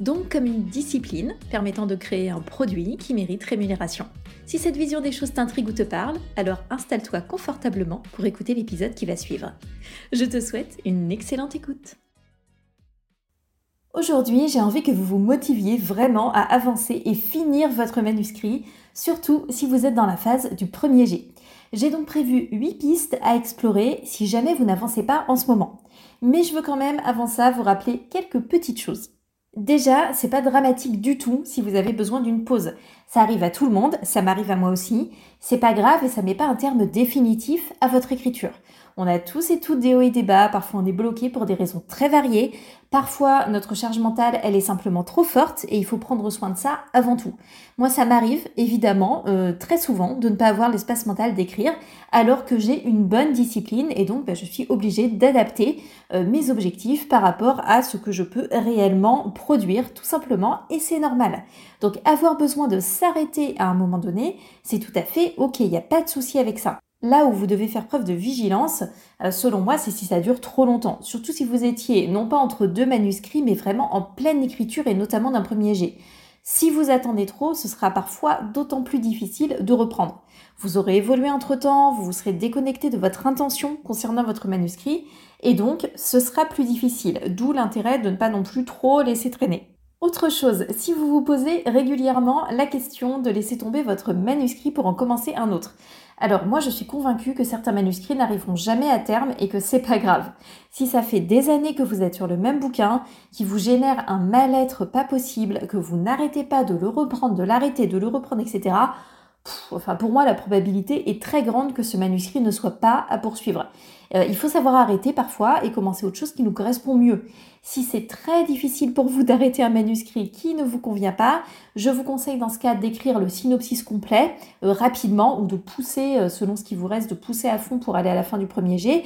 Donc comme une discipline permettant de créer un produit qui mérite rémunération. Si cette vision des choses t'intrigue ou te parle, alors installe-toi confortablement pour écouter l'épisode qui va suivre. Je te souhaite une excellente écoute. Aujourd'hui, j'ai envie que vous vous motiviez vraiment à avancer et finir votre manuscrit, surtout si vous êtes dans la phase du premier jet. J'ai donc prévu 8 pistes à explorer si jamais vous n'avancez pas en ce moment. Mais je veux quand même avant ça vous rappeler quelques petites choses. Déjà, c'est pas dramatique du tout si vous avez besoin d'une pause. Ça arrive à tout le monde, ça m'arrive à moi aussi. C'est pas grave et ça met pas un terme définitif à votre écriture. On a tous et toutes des hauts et des bas, parfois on est bloqué pour des raisons très variées, parfois notre charge mentale elle est simplement trop forte et il faut prendre soin de ça avant tout. Moi ça m'arrive évidemment euh, très souvent de ne pas avoir l'espace mental d'écrire alors que j'ai une bonne discipline et donc bah, je suis obligée d'adapter euh, mes objectifs par rapport à ce que je peux réellement produire tout simplement et c'est normal. Donc avoir besoin de s'arrêter à un moment donné, c'est tout à fait ok, il n'y a pas de souci avec ça. Là où vous devez faire preuve de vigilance, euh, selon moi, c'est si ça dure trop longtemps. Surtout si vous étiez non pas entre deux manuscrits, mais vraiment en pleine écriture et notamment d'un premier jet. Si vous attendez trop, ce sera parfois d'autant plus difficile de reprendre. Vous aurez évolué entre-temps, vous vous serez déconnecté de votre intention concernant votre manuscrit, et donc ce sera plus difficile, d'où l'intérêt de ne pas non plus trop laisser traîner. Autre chose, si vous vous posez régulièrement la question de laisser tomber votre manuscrit pour en commencer un autre, alors moi je suis convaincue que certains manuscrits n'arriveront jamais à terme et que c'est pas grave. Si ça fait des années que vous êtes sur le même bouquin, qui vous génère un mal-être pas possible, que vous n'arrêtez pas de le reprendre, de l'arrêter, de le reprendre, etc. enfin pour moi la probabilité est très grande que ce manuscrit ne soit pas à poursuivre. Euh, il faut savoir arrêter parfois et commencer autre chose qui nous correspond mieux. Si c'est très difficile pour vous d'arrêter un manuscrit qui ne vous convient pas, je vous conseille dans ce cas d'écrire le synopsis complet euh, rapidement ou de pousser, euh, selon ce qui vous reste, de pousser à fond pour aller à la fin du premier jet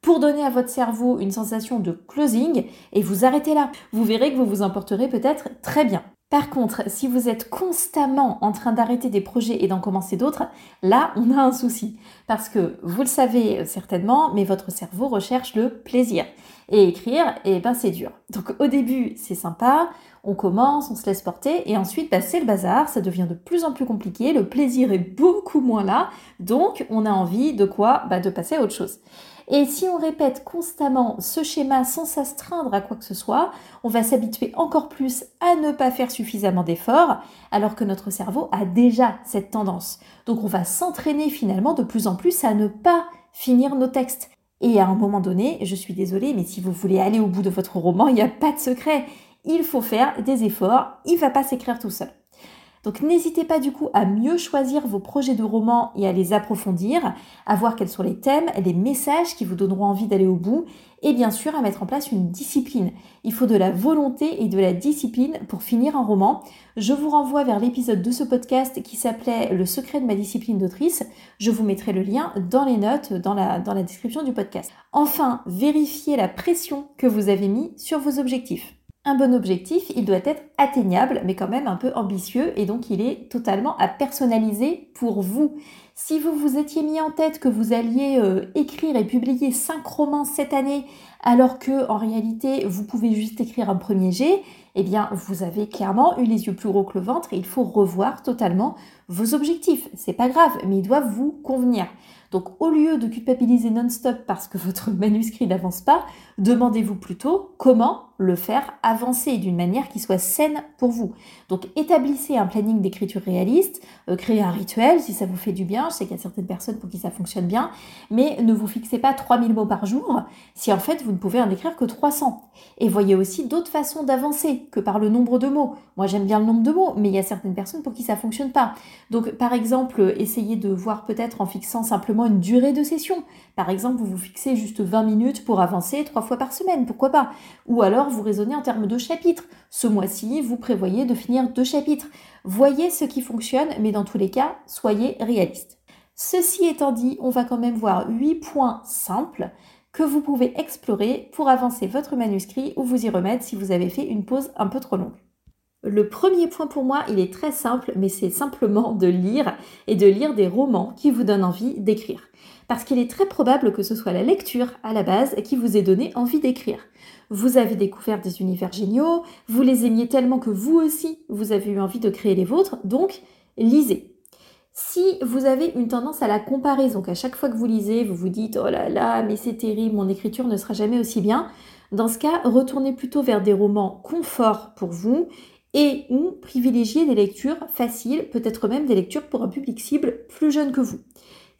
pour donner à votre cerveau une sensation de closing et vous arrêtez là. Vous verrez que vous vous emporterez peut-être très bien. Par contre, si vous êtes constamment en train d'arrêter des projets et d'en commencer d'autres, là, on a un souci. Parce que vous le savez certainement, mais votre cerveau recherche le plaisir. Et écrire, eh ben, c'est dur. Donc au début, c'est sympa, on commence, on se laisse porter, et ensuite, bah, c'est le bazar, ça devient de plus en plus compliqué, le plaisir est beaucoup moins là, donc on a envie de quoi? Bah, De passer à autre chose. Et si on répète constamment ce schéma sans s'astreindre à quoi que ce soit, on va s'habituer encore plus à ne pas faire suffisamment d'efforts, alors que notre cerveau a déjà cette tendance. Donc on va s'entraîner finalement de plus en plus à ne pas finir nos textes. Et à un moment donné, je suis désolée, mais si vous voulez aller au bout de votre roman, il n'y a pas de secret. Il faut faire des efforts, il ne va pas s'écrire tout seul. Donc n'hésitez pas du coup à mieux choisir vos projets de romans et à les approfondir, à voir quels sont les thèmes, les messages qui vous donneront envie d'aller au bout, et bien sûr à mettre en place une discipline. Il faut de la volonté et de la discipline pour finir un roman. Je vous renvoie vers l'épisode de ce podcast qui s'appelait Le secret de ma discipline d'autrice. Je vous mettrai le lien dans les notes, dans la, description du podcast. Enfin, vérifiez la pression que vous avez mis sur vos objectifs. Un bon objectif, il doit être atteignable, mais quand même un peu ambitieux, et donc il est totalement à personnaliser pour vous. Si vous vous étiez mis en tête que vous alliez euh, écrire et publier 5 romans cette année, alors que en réalité vous pouvez juste écrire un premier jet, eh bien vous avez clairement eu les yeux plus gros que le ventre et il faut revoir totalement vos objectifs. C'est pas grave, mais ils doivent vous convenir. Donc au lieu de culpabiliser non-stop parce que votre manuscrit n'avance pas, demandez-vous plutôt comment le faire avancer d'une manière qui soit saine pour vous. Donc établissez un planning d'écriture réaliste, euh, créez un rituel si ça vous fait du bien, je sais qu'il y a certaines personnes pour qui ça fonctionne bien, mais ne vous fixez pas 3000 mots par jour si en fait vous ne pouvez en écrire que 300. Et voyez aussi d'autres façons d'avancer. Que par le nombre de mots. Moi, j'aime bien le nombre de mots, mais il y a certaines personnes pour qui ça fonctionne pas. Donc, par exemple, essayez de voir peut-être en fixant simplement une durée de session. Par exemple, vous vous fixez juste 20 minutes pour avancer trois fois par semaine, pourquoi pas Ou alors, vous raisonnez en termes de chapitres. Ce mois-ci, vous prévoyez de finir deux chapitres. Voyez ce qui fonctionne, mais dans tous les cas, soyez réaliste. Ceci étant dit, on va quand même voir 8 points simples que vous pouvez explorer pour avancer votre manuscrit ou vous y remettre si vous avez fait une pause un peu trop longue. Le premier point pour moi, il est très simple, mais c'est simplement de lire et de lire des romans qui vous donnent envie d'écrire. Parce qu'il est très probable que ce soit la lecture à la base qui vous ait donné envie d'écrire. Vous avez découvert des univers géniaux, vous les aimiez tellement que vous aussi, vous avez eu envie de créer les vôtres, donc lisez. Si vous avez une tendance à la comparaison, qu'à chaque fois que vous lisez, vous vous dites oh là là, mais c'est terrible, mon écriture ne sera jamais aussi bien, dans ce cas, retournez plutôt vers des romans confort pour vous et ou privilégiez des lectures faciles, peut-être même des lectures pour un public cible plus jeune que vous.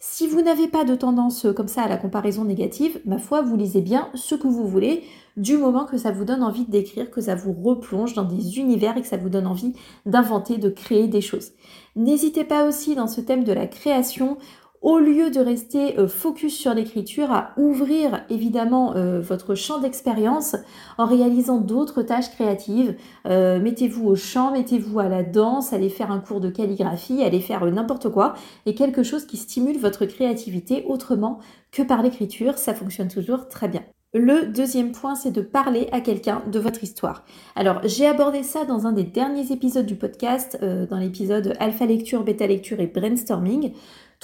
Si vous n'avez pas de tendance comme ça à la comparaison négative, ma foi, vous lisez bien ce que vous voulez, du moment que ça vous donne envie d'écrire, que ça vous replonge dans des univers et que ça vous donne envie d'inventer, de créer des choses. N'hésitez pas aussi dans ce thème de la création au lieu de rester euh, focus sur l'écriture, à ouvrir évidemment euh, votre champ d'expérience en réalisant d'autres tâches créatives. Euh, mettez-vous au chant, mettez-vous à la danse, allez faire un cours de calligraphie, allez faire n'importe quoi, et quelque chose qui stimule votre créativité autrement que par l'écriture, ça fonctionne toujours très bien. Le deuxième point, c'est de parler à quelqu'un de votre histoire. Alors, j'ai abordé ça dans un des derniers épisodes du podcast, dans l'épisode Alpha Lecture, Bêta Lecture et Brainstorming.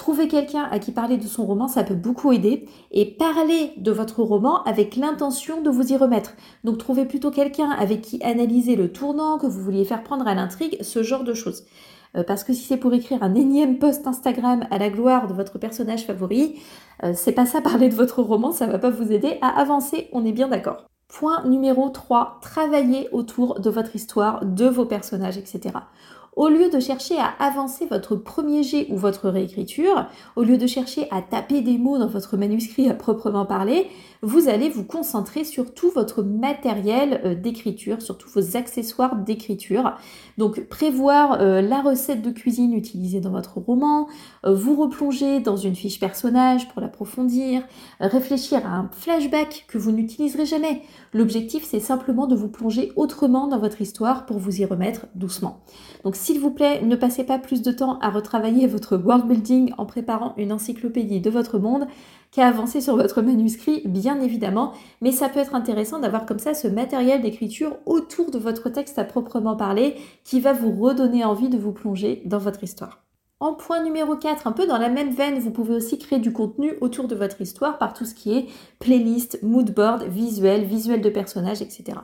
Trouver quelqu'un à qui parler de son roman, ça peut beaucoup aider. Et parler de votre roman avec l'intention de vous y remettre. Donc, trouvez plutôt quelqu'un avec qui analyser le tournant que vous vouliez faire prendre à l'intrigue, ce genre de choses. Euh, parce que si c'est pour écrire un énième post Instagram à la gloire de votre personnage favori, euh, c'est pas ça parler de votre roman, ça va pas vous aider à avancer, on est bien d'accord. Point numéro 3, travaillez autour de votre histoire, de vos personnages, etc. Au lieu de chercher à avancer votre premier jet ou votre réécriture, au lieu de chercher à taper des mots dans votre manuscrit à proprement parler, vous allez vous concentrer sur tout votre matériel euh, d'écriture, sur tous vos accessoires d'écriture. Donc prévoir euh, la recette de cuisine utilisée dans votre roman, euh, vous replonger dans une fiche personnage pour l'approfondir, réfléchir à un flashback que vous n'utiliserez jamais. L'objectif c'est simplement de vous plonger autrement dans votre histoire pour vous y remettre doucement. S'il vous plaît, ne passez pas plus de temps à retravailler votre world building en préparant une encyclopédie de votre monde qu'à avancer sur votre manuscrit, bien évidemment, mais ça peut être intéressant d'avoir comme ça ce matériel d'écriture autour de votre texte à proprement parler qui va vous redonner envie de vous plonger dans votre histoire. En point numéro 4, un peu dans la même veine, vous pouvez aussi créer du contenu autour de votre histoire par tout ce qui est playlist, moodboard, visuel, visuel de personnages, etc.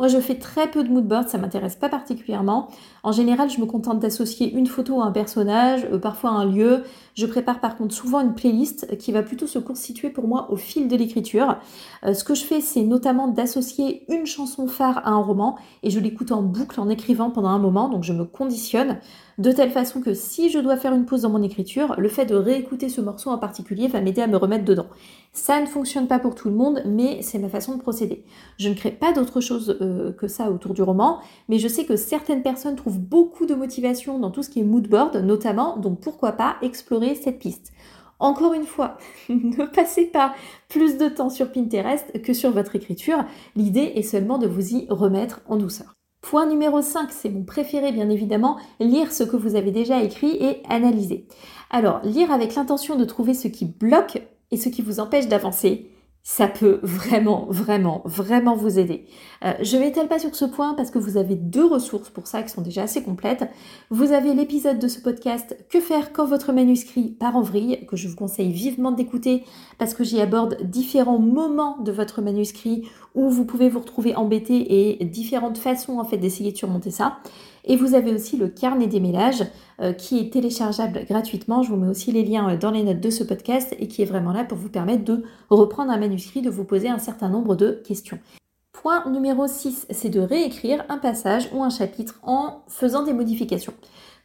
Moi, je fais très peu de moodboard, ça m'intéresse pas particulièrement. En général, je me contente d'associer une photo à un personnage, euh, parfois un lieu. Je prépare par contre souvent une playlist qui va plutôt se constituer pour moi au fil de l'écriture. Euh, ce que je fais, c'est notamment d'associer une chanson phare à un roman et je l'écoute en boucle en écrivant pendant un moment, donc je me conditionne de telle façon que si je dois faire une pause dans mon écriture, le fait de réécouter ce morceau en particulier va m'aider à me remettre dedans. Ça ne fonctionne pas pour tout le monde, mais c'est ma façon de procéder. Je ne crée pas d'autre chose euh, que ça autour du roman, mais je sais que certaines personnes trouvent beaucoup de motivation dans tout ce qui est moodboard, notamment, donc pourquoi pas explorer cette piste. Encore une fois, ne passez pas plus de temps sur Pinterest que sur votre écriture. L'idée est seulement de vous y remettre en douceur. Point numéro 5, c'est mon préféré bien évidemment, lire ce que vous avez déjà écrit et analyser. Alors, lire avec l'intention de trouver ce qui bloque et ce qui vous empêche d'avancer, ça peut vraiment, vraiment, vraiment vous aider. Euh, je ne m'étale pas sur ce point parce que vous avez deux ressources pour ça qui sont déjà assez complètes. Vous avez l'épisode de ce podcast Que faire quand votre manuscrit part en vrille, que je vous conseille vivement d'écouter parce que j'y aborde différents moments de votre manuscrit où vous pouvez vous retrouver embêté et différentes façons en fait d'essayer de surmonter ça. Et vous avez aussi le carnet des mélages euh, qui est téléchargeable gratuitement. Je vous mets aussi les liens euh, dans les notes de ce podcast et qui est vraiment là pour vous permettre de reprendre un manuscrit, de vous poser un certain nombre de questions. Point numéro 6, c'est de réécrire un passage ou un chapitre en faisant des modifications.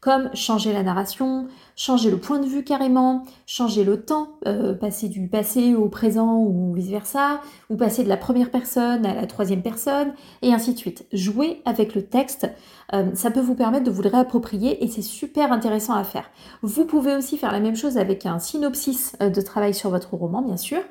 Comme changer la narration, changer le point de vue carrément, changer le temps, euh, passer du passé au présent ou vice-versa, ou passer de la première personne à la troisième personne, et ainsi de suite. Jouer avec le texte, euh, ça peut vous permettre de vous le réapproprier et c'est super intéressant à faire. Vous pouvez aussi faire la même chose avec un synopsis euh, de travail sur votre roman, bien sûr.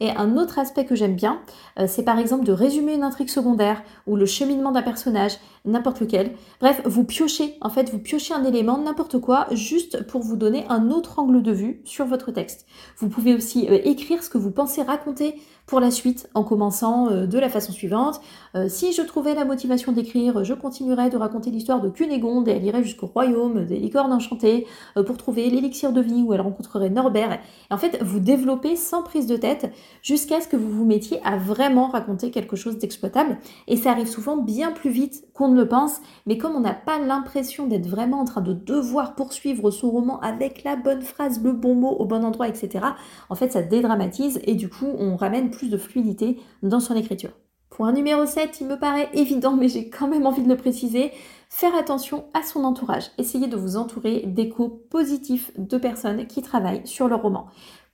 Et un autre aspect que j'aime bien, euh, c'est par exemple de résumer une intrigue secondaire ou le cheminement d'un personnage, n'importe lequel. Bref, vous piochez, en fait, vous piochez un élément, n'importe quoi, juste pour vous donner un autre angle de vue sur votre texte. Vous pouvez aussi euh, écrire ce que vous pensez raconter pour la suite en commençant euh, de la façon suivante. si je trouvais la motivation d'écrire, je continuerais de raconter l'histoire de Cunégonde et elle irait jusqu'au royaume des licornes enchantées pour trouver l'élixir de vie où elle rencontrerait Norbert. Et en fait, vous développez sans prise de tête jusqu'à ce que vous vous mettiez à vraiment raconter quelque chose d'exploitable. Et ça arrive souvent bien plus vite qu'on ne le pense, mais comme on n'a pas l'impression d'être vraiment en train de devoir poursuivre son roman avec la bonne phrase, le bon mot au bon endroit, etc., en fait ça dédramatise et du coup on ramène plus de fluidité dans son écriture. Point numéro 7, il me paraît évident, mais j'ai quand même envie de le préciser, faire attention à son entourage. Essayez de vous entourer d'échos positifs de personnes qui travaillent sur le roman.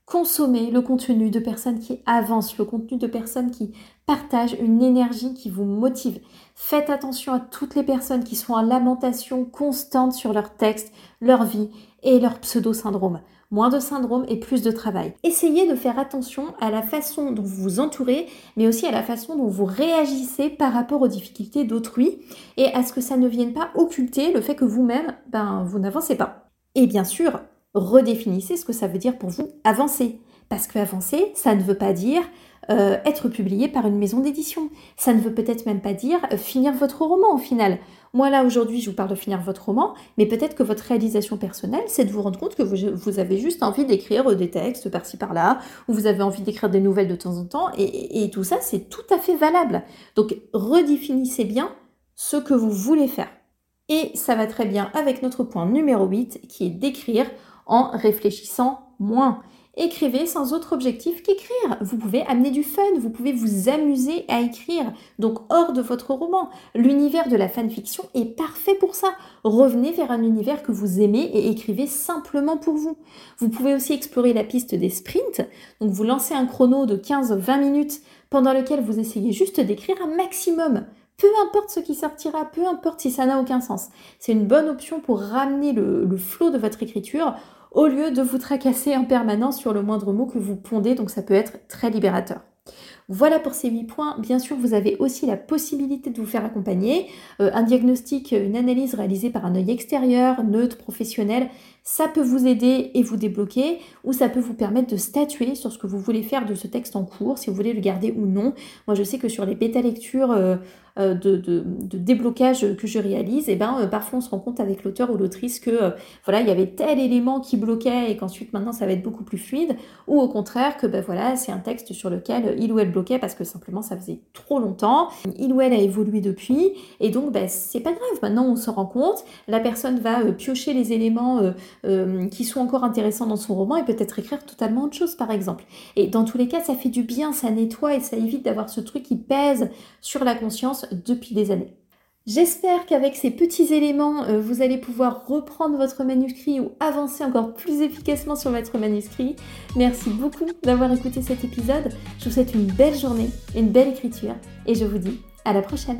Consommez le contenu de personnes qui avancent, le contenu de personnes qui partagent une énergie qui vous motive. Faites attention à toutes les personnes qui sont en lamentation constante sur leur texte, leur vie et leur pseudo-syndrome. Moins de syndrome et plus de travail. Essayez de faire attention à la façon dont vous vous entourez, mais aussi à la façon dont vous réagissez par rapport aux difficultés d'autrui et à ce que ça ne vienne pas occulter le fait que vous-même, ben, vous n'avancez pas. Et bien sûr, redéfinissez ce que ça veut dire pour vous avancer. Parce que avancer, ça ne veut pas dire euh, être publié par une maison d'édition. Ça ne veut peut-être même pas dire euh, finir votre roman au final. Moi là aujourd'hui je vous parle de finir votre roman, mais peut-être que votre réalisation personnelle c'est de vous rendre compte que vous, avez juste envie d'écrire euh, des textes par-ci par-là, ou vous avez envie d'écrire des nouvelles de temps en temps, et, et tout ça c'est tout à fait valable. Donc redéfinissez bien ce que vous voulez faire. Et ça va très bien avec notre point numéro 8 qui est d'écrire en réfléchissant moins. Écrivez sans autre objectif qu'écrire. Vous pouvez amener du fun, vous pouvez vous amuser à écrire. Donc hors de votre roman. L'univers de la fanfiction est parfait pour ça. Revenez vers un univers que vous aimez et écrivez simplement pour vous. Vous pouvez aussi explorer la piste des sprints. Donc vous lancez un chrono de 15-20 minutes pendant lequel vous essayez juste d'écrire un maximum. Peu importe ce qui sortira, peu importe si ça n'a aucun sens. C'est une bonne option pour ramener le, le flot de votre écriture au lieu de vous tracasser en permanence sur le moindre mot que vous pondez, donc ça peut être très libérateur. Voilà pour ces 8 points. Bien sûr, vous avez aussi la possibilité de vous faire accompagner. Euh, un diagnostic, une analyse réalisée par un œil extérieur, neutre, professionnel, ça peut vous aider et vous débloquer, ou ça peut vous permettre de statuer sur ce que vous voulez faire de ce texte en cours, si vous voulez le garder ou non. Moi, je sais que sur les bêta-lectures euh, euh, de, déblocage que je réalise, et eh ben, parfois on se rend compte avec l'auteur ou l'autrice que voilà, il y avait tel élément qui bloquait et qu'ensuite maintenant ça va être beaucoup plus fluide, ou au contraire que ben, voilà, c'est un texte sur lequel il ou elle bloquait parce que simplement ça faisait trop longtemps. Il ou elle a évolué depuis et donc ben, c'est pas grave. Maintenant on se rend compte, la personne va euh, piocher les éléments euh, qui sont encore intéressants dans son roman et peut-être écrire totalement autre chose par exemple. Et dans tous les cas ça fait du bien, ça nettoie et ça évite d'avoir ce truc qui pèse sur la conscience depuis des années. J'espère qu'avec ces petits éléments, euh, vous allez pouvoir reprendre votre manuscrit ou avancer encore plus efficacement sur votre manuscrit. Merci beaucoup d'avoir écouté cet épisode. Je vous souhaite une belle journée, une belle écriture et je vous dis à la prochaine.